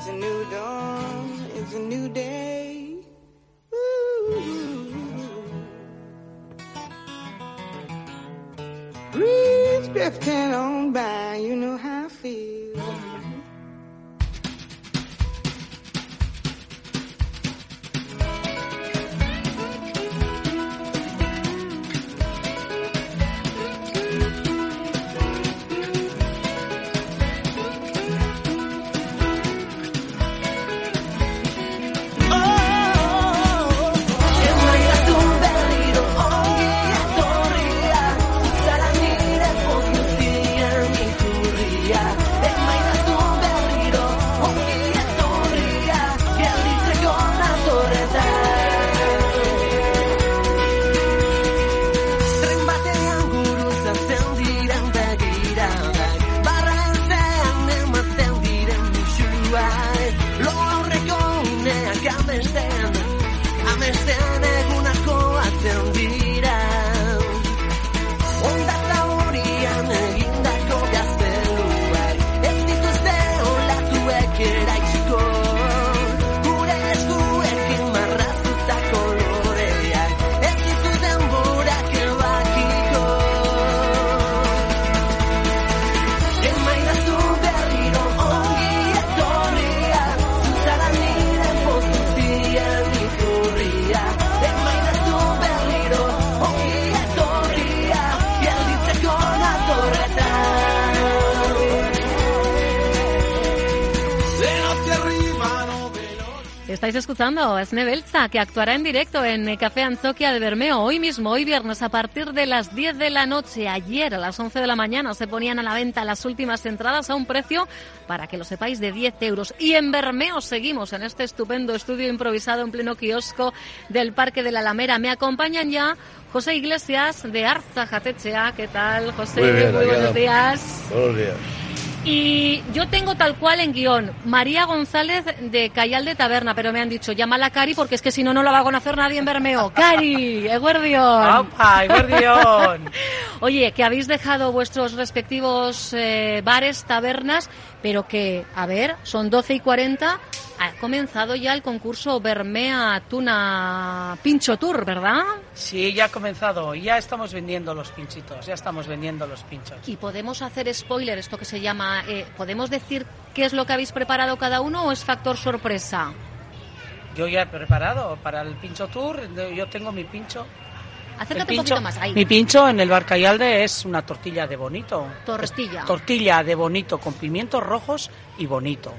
It's a new dawn, it's a new day. Ooh. Breeze drifting on Estáis escuchando a Esne Belza, que actuará en directo en Café Anzoquia de Bermeo hoy mismo, hoy viernes, a partir de las 10 de la noche. Ayer a las 11 de la mañana se ponían a la venta las últimas entradas a un precio, para que lo sepáis, de 10 euros. Y en Bermeo seguimos en este estupendo estudio improvisado en pleno kiosco del Parque de la Alamera. Me acompañan ya José Iglesias de Arza Jatechea. ¿Qué tal, José? Muy bien, buenos días. Buenos días. Y yo tengo tal cual en guion María González de Cayal de Taberna, pero me han dicho, llámala a Cari porque es que si no, no la va a conocer nadie en Bermeo. Cari, Eguerdión. ¡Opa, Eguerdión! Oye, que habéis dejado vuestros respectivos eh, bares, tabernas, pero que, a ver, son 12 y 40, ha comenzado ya el concurso Bermea Tuna Pincho Tour, ¿verdad? Sí, ya ha comenzado. Ya estamos vendiendo los pinchitos. Ya estamos vendiendo los pinchos. Y podemos hacer spoiler, esto que se llama, eh, ¿podemos decir qué es lo que habéis preparado cada uno o es factor sorpresa? Yo ya he preparado para el pincho tour. Yo tengo mi pincho. Acércate un poquito más, ahí. Mi pincho en el Bar Cayalde es una tortilla de bonito. Tortilla. Tortilla de bonito con pimientos rojos y bonito.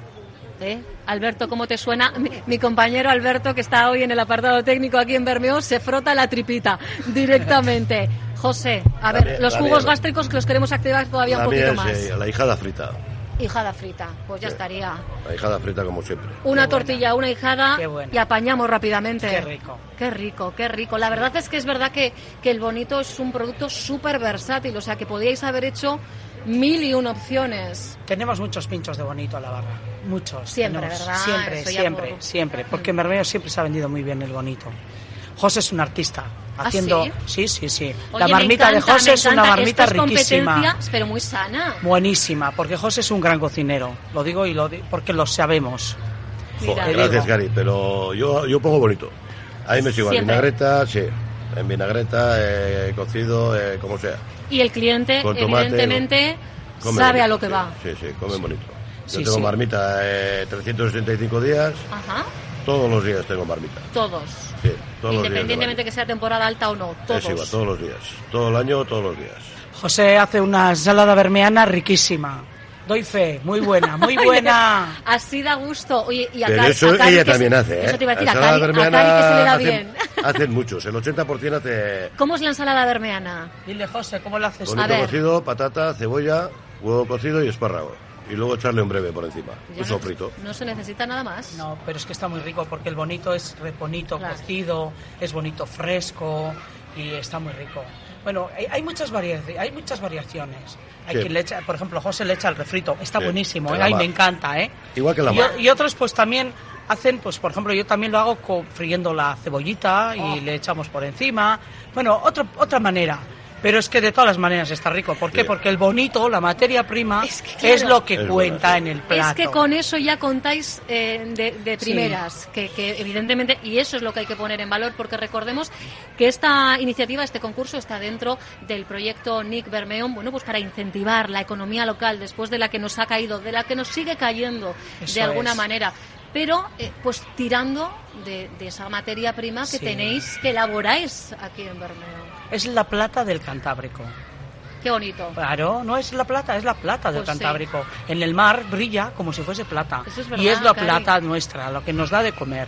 ¿Eh? Alberto, ¿cómo te suena? Mi, mi compañero Alberto, que está hoy en el apartado técnico aquí en Bermeo, se frota la tripita directamente. José, a ver, mía- los la jugos mía- gástricos que los queremos activar todavía un poquito más. la hijada frita. Hijada frita, pues ya Sí. estaría. La hijada frita como siempre. Una tortilla, una hijada y apañamos rápidamente. Qué rico. Qué rico, qué rico. La verdad es que es verdad que, que el bonito es un producto súper versátil, o sea que podíais haber hecho mil y una opciones. Tenemos muchos pinchos de bonito a la barra. Muchos. Siempre, Tenemos- ¿verdad? Siempre, Eso siempre, por- siempre. Porque en Bermeo siempre se ha vendido muy bien el bonito. José es un artista. Haciendo. ¿Ah, sí, sí, sí. Oye, la marmita encanta, de José es una marmita riquísima. pero muy sana. Buenísima, porque José es un gran cocinero. Lo digo y lo di- porque lo sabemos. Jo, gracias, digo. Gary, pero yo, yo pongo bonito. Ahí me sigo en vinagreta, sí. En vinagreta, eh, cocido, eh, como sea. Y el cliente, tomate, evidentemente, sabe a bonito, lo que sí, va. Sí, sí, come bonito. Yo Sí, tengo sí. marmita eh, 365 días, Ajá, todos los días tengo marmita. todos. Sí, todos los días. Independientemente que sea temporada alta o no, todos. Es igual, todos los días. Todo el año, todos los días. José hace una ensalada bermeana riquísima. Doy fe, muy buena, muy buena. Así da gusto. Oye, y a Pero Cari- eso a Cari ella que también se- hace, ¿eh? Eso te iba a decir, La a Cari, a que se le da hacen- bien. Hacen muchos, el 80% hace ¿Cómo es la ensalada bermeana? Dile, José, ¿cómo lo haces? A bonito ver. cocido, patata, cebolla, huevo cocido y espárrago. Y luego echarle un breve por encima, Ya un sofrito. No se necesita nada más. No, pero es que está muy rico porque el bonito es re- bonito Claro. cocido, es bonito fresco y está muy rico. Bueno, hay, hay muchas hay muchas variaciones. Hay Sí. quien le echa, por ejemplo, José le echa el refrito. Está Sí, buenísimo, en ¿eh? Ay, me encanta, ¿eh? Igual que la y, y otros pues también hacen, pues por ejemplo, yo también lo hago con, friendo la cebollita y Oh. le echamos por encima. Bueno, otra otra manera. Pero es que de todas las maneras está rico. ¿Por qué? Sí. Porque el bonito, la materia prima, Es es, que, claro. lo que Es cuenta sí. en el plato. Es que con eso ya contáis eh, de, de primeras, que, que evidentemente, y eso es lo que hay que poner en valor, porque recordemos que esta iniciativa, este concurso, está dentro del proyecto Nick Bermeon, bueno, pues para incentivar la economía local después de la que nos ha caído, de la que nos sigue cayendo Eso de alguna es. manera. Pero, eh, pues tirando de, de esa materia prima que Sí. tenéis, que elaboráis aquí en Bermeo. Es la plata del Cantábrico. Qué bonito. Claro, no es la plata, es la plata del Pues sí. Cantábrico. En el mar brilla como si fuese plata. Eso es y verdad, es la Cari. plata nuestra, lo que nos da de comer.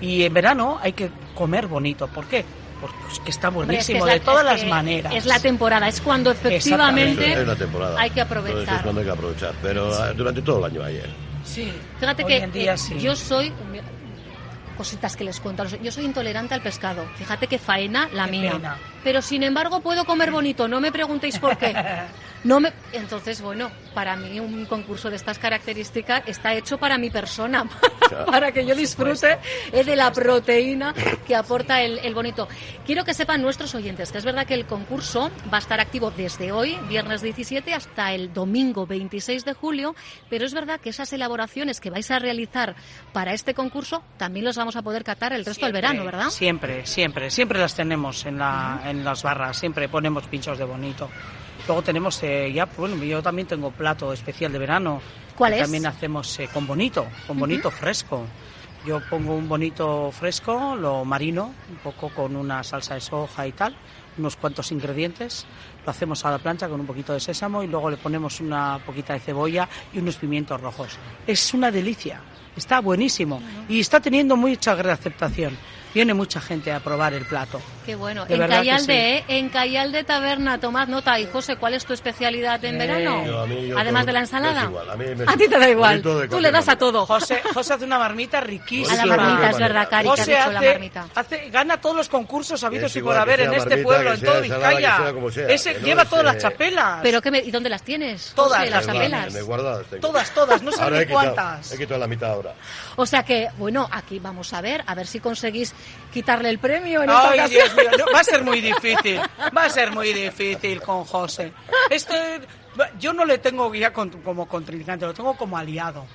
Y en verano hay que comer bonito. ¿Por qué? Porque es que está Hombre, es que buenísimo, es la- de todas es las que maneras. Es la temporada, es cuando efectivamente Es la temporada. hay que Entonces aprovechar. es cuando hay que aprovechar. Pero ah, durante todo el año ayer. Sí, Fíjate hoy que en día eh, sí. yo soy cositas que les cuento. Yo soy intolerante al pescado. Fíjate qué faena la Qué mía. pena. Pero sin embargo puedo comer bonito. No me preguntéis por qué. No me. Entonces bueno, para mí un concurso de estas características está hecho para mi persona, para que yo disfrute eh, de la proteína que aporta el, el bonito. Quiero que sepan nuestros oyentes que es verdad que el concurso va a estar activo desde hoy, viernes 17, hasta el domingo 26 de julio, pero es verdad que esas elaboraciones que vais a realizar para este concurso también los vamos a poder catar el resto del verano, ¿verdad? Siempre, siempre, siempre las tenemos en, la, en las barras, siempre ponemos pinchos de bonito. Luego tenemos eh, ya, bueno, yo también tengo plato especial de verano. ¿Cuál es? También hacemos eh, con bonito, con bonito fresco. Yo pongo un bonito fresco, lo marino, un poco con una salsa de soja y tal, unos cuantos ingredientes. Lo hacemos a la plancha con un poquito de sésamo y luego le ponemos una poquita de cebolla y unos pimientos rojos. Es una delicia, está buenísimo y está teniendo mucha aceptación. Viene mucha gente a probar el plato. Qué bueno. De en que sí. ¿eh? En Callalde Taberna, tomad nota. Y José, ¿cuál es tu especialidad en Eh, verano? Yo, a mí, yo Además todo- de la ensalada. igual, a mí me- A ti te da igual. Tú le das a todo. José, José hace una marmita riquísima. A la marmita, es verdad, Cari, que has José dicho la hace, marmita. hace- gana todos los concursos habidos y por haber que en este pueblo, que en todo que Vizcaya. sea como sea, Ese que no lleva todas las chapelas. ¿Pero qué me- ¿y dónde las tienes? Todas José, las chapelas. Todas, todas, no quitado, cuántas. he quitado la mitad ahora. O sea que, bueno, aquí vamos a ver, a ver si conseguís quitarle el premio en esta Ay, ocasión. Dios mío, no, va a ser muy difícil, va a ser muy difícil con José. Este, yo no le tengo ya con- como contrincante, lo tengo como aliado.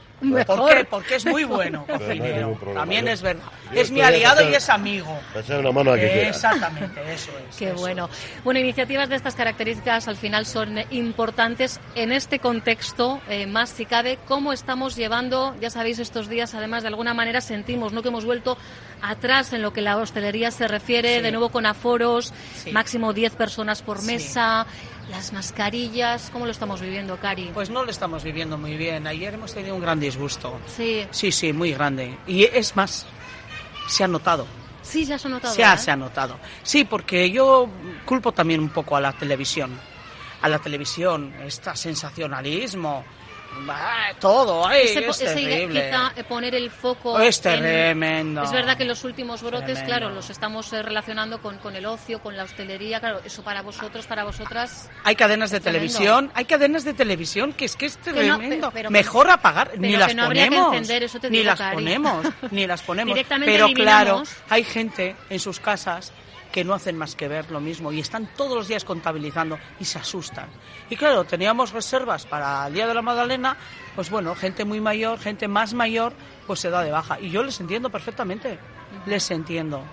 ¿Por qué? Porque es muy bueno no. También es verdad. yo Es mi aliado y es amigo. Una mano a que. Exactamente, eso es. Qué eso bueno. es. Bueno, iniciativas de estas características al final son importantes en este contexto, eh, más si cabe, cómo estamos llevando, ya sabéis, estos días, además de alguna manera sentimos ¿no? que hemos vuelto atrás en lo que la hostelería se refiere, Sí. de nuevo con aforos, Sí. máximo 10 personas por Sí. mesa, las mascarillas, ¿cómo lo estamos viviendo, Cari? Pues no lo estamos viviendo muy bien. Ayer hemos tenido un gran disgusto. sí, Sí, sí, muy grande. Y es más, se ha notado. sí, ya se ha notado. Se ha, ¿eh? se ha notado. Sí, porque yo culpo también un poco a la televisión. A la televisión, este sensacionalismo, bah, todo, ay, Ese, es ese terrible. quizá eh, poner el foco Es en- tremendo. Es verdad que los últimos brotes, Tremendo. claro, los estamos eh, relacionando con, con el ocio, con la hostelería, claro, eso para vosotros, para vosotras. Hay cadenas de tremendo. televisión, hay cadenas de televisión que es que es tremendo. pero- Mejor apagar, ni las no ponemos. encender, eso te ni las ponemos, ni las ponemos. Pero claro, hay gente en sus casas que no hacen más que ver lo mismo y están todos los días contabilizando y se asustan. Y claro, teníamos reservas para el Día de la Magdalena, pues bueno, gente muy mayor, gente más mayor, pues se da de baja. Y yo les entiendo perfectamente, les entiendo.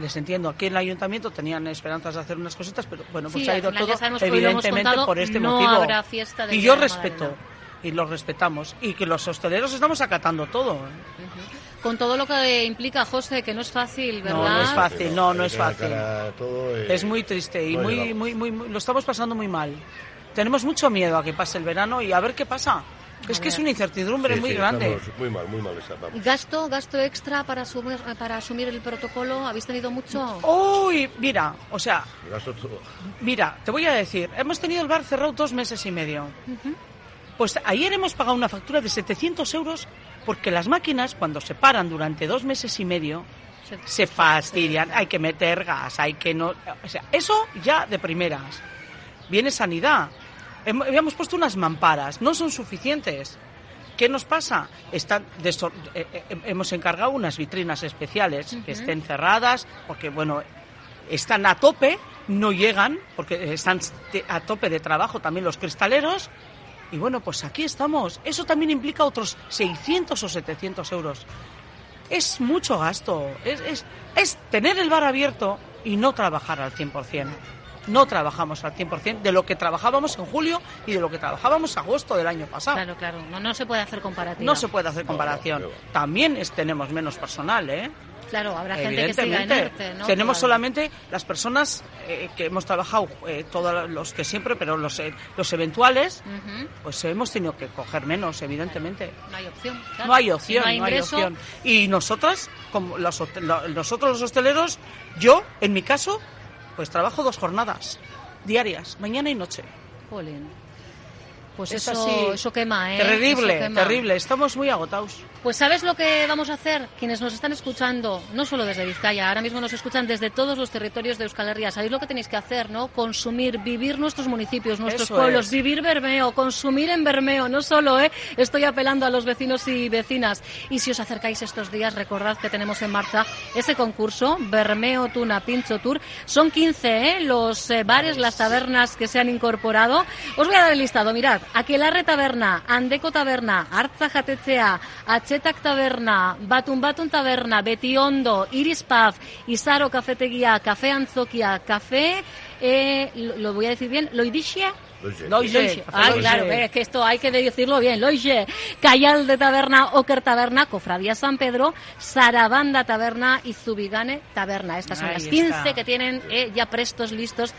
Les entiendo. Aquí en el ayuntamiento tenían esperanzas de hacer unas cositas, pero bueno, pues Sí, ha ido todo evidentemente contado, por este no motivo. habrá fiesta del y yo respeto. Y lo respetamos y que los hosteleros estamos acatando todo. Con todo lo que implica, José, que no es fácil, ¿verdad? No, no es fácil, no, no es fácil. Es muy triste y muy, muy, muy, muy- lo estamos pasando muy mal. Tenemos mucho miedo a que pase el verano y a ver qué pasa. Es que es una incertidumbre Sí, muy sí, grande. muy mal, muy mal estamos. Gasto, gasto extra para asumir, para asumir el protocolo, ¿habéis tenido mucho? Uy, mira, o sea, Gasto todo. mira, te voy a decir, hemos tenido el bar cerrado dos meses y medio. Pues ayer hemos pagado una factura de 700 euros porque las máquinas, cuando se paran durante dos meses y medio, se fastidian, hay que meter gas, hay que no... O sea, eso ya de primeras. Viene sanidad. Habíamos puesto unas mamparas, no son suficientes. ¿Qué nos pasa? Están desor- eh, eh, hemos encargado unas vitrinas especiales que estén cerradas, porque bueno, están a tope, no llegan, porque están a tope de trabajo también los cristaleros. Y bueno, pues aquí estamos. Eso también implica otros 600 o 700 euros. Es mucho gasto. Es, es, es tener el bar abierto y no trabajar al 100%. No trabajamos al 100% de lo que trabajábamos en julio y de lo que trabajábamos en agosto del año pasado. Claro, claro. No, no se puede hacer comparativa. No se puede hacer comparación. No, no. También es- tenemos menos personal, ¿eh? Claro, habrá gente que siga Evidentemente. inerte, ¿no? Tenemos Claro. solamente las personas eh, que hemos trabajado, eh, todos los que siempre, pero los, eh, los eventuales, pues hemos tenido que coger menos, evidentemente. No hay opción. claro. No hay Si opción, no hay no hay ingreso, opción. Y nosotras, como los, nosotros los hosteleros, yo, en mi caso, pues trabajo dos jornadas diarias, mañana y noche. jolín. Pues Es eso, eso quema, ¿eh? Terrible, Eso quema. terrible. Estamos muy agotados. Pues ¿sabes lo que vamos a hacer? Quienes nos están escuchando, no solo desde Vizcaya, ahora mismo nos escuchan desde todos los territorios de Euskal Herria. ¿Sabéis lo que tenéis que hacer, no? Consumir, vivir nuestros municipios, nuestros Eso pueblos, es. vivir Bermeo, consumir en Bermeo, no solo, ¿eh? Estoy apelando a los vecinos y vecinas. Y si os acercáis estos días, recordad que tenemos en marcha ese concurso, Bermeo Tuna Pincho Tour. Son 15, ¿eh? Los eh, bares, las tabernas que se han incorporado. Os voy a dar el listado, mirad. Aquelarre Taberna, Andeco Taberna, Artza Jatetzea, Achetak Taberna, Batun Batun Taberna, Betiondo, Iris Pub, Isaro Cafeteguía, Café Anzokia, Café, eh, lo, lo voy a decir bien. Loixe. Loixe. Café Ah, claro, es que esto hay que decirlo bien. Loixe, Cayal de Taberna, Oker Taberna, Cofradía San Pedro, Sarabanda Taberna y Zubigane Taberna. Estas son Ahí las está. 15 que tienen eh, ya prestos, listos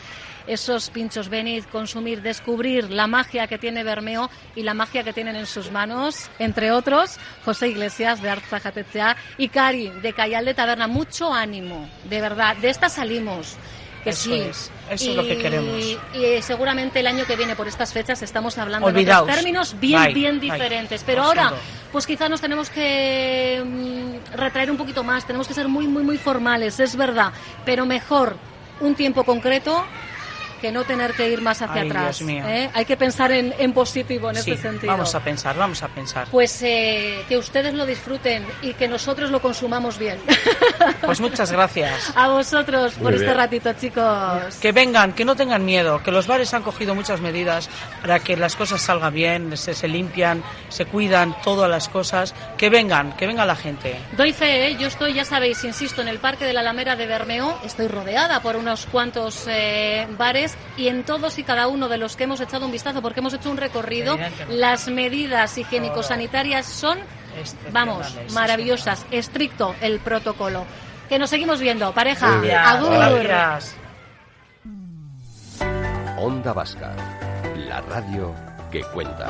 esos pinchos. Venid, consumir, descubrir la magia que tiene Bermeo y la magia que tienen en sus manos, entre otros, José Iglesias de Arza Jatetzea y Cari de Cayal de Taberna. Mucho ánimo, de verdad. De esta salimos. Que Eso sí. es, eso es lo que queremos. Y eh, seguramente el año que viene por estas fechas estamos hablando otros términos bien, Bye, bien bye. diferentes. Pero Lo ahora, siento. pues quizá nos tenemos que mm, retraer un poquito más, tenemos que ser muy, muy, muy formales, es verdad. Pero mejor un tiempo concreto que no tener que ir más hacia Ay, atrás. Dios mío. ¿eh? Hay que pensar en, en positivo en Sí, ese sentido. vamos a pensar, vamos a pensar. Pues eh, que ustedes lo disfruten y que nosotros lo consumamos bien. Pues muchas gracias. a vosotros por este ratito, chicos. Que vengan, que no tengan miedo, que los bares han cogido muchas medidas para que las cosas salgan bien, se, se limpian, se cuidan todas las cosas. Que vengan, que venga la gente. Doy fe, ¿eh? yo estoy, ya sabéis, insisto, en el Parque de la Alameda de Bermeo, estoy rodeada por unos cuantos eh, y en todos y cada uno de los que hemos echado un vistazo, porque hemos hecho un recorrido, las medidas higiénico-sanitarias son, vamos, maravillosas, estricto el protocolo. Que nos seguimos viendo, pareja. Agur. Onda Vasca, la radio que cuenta.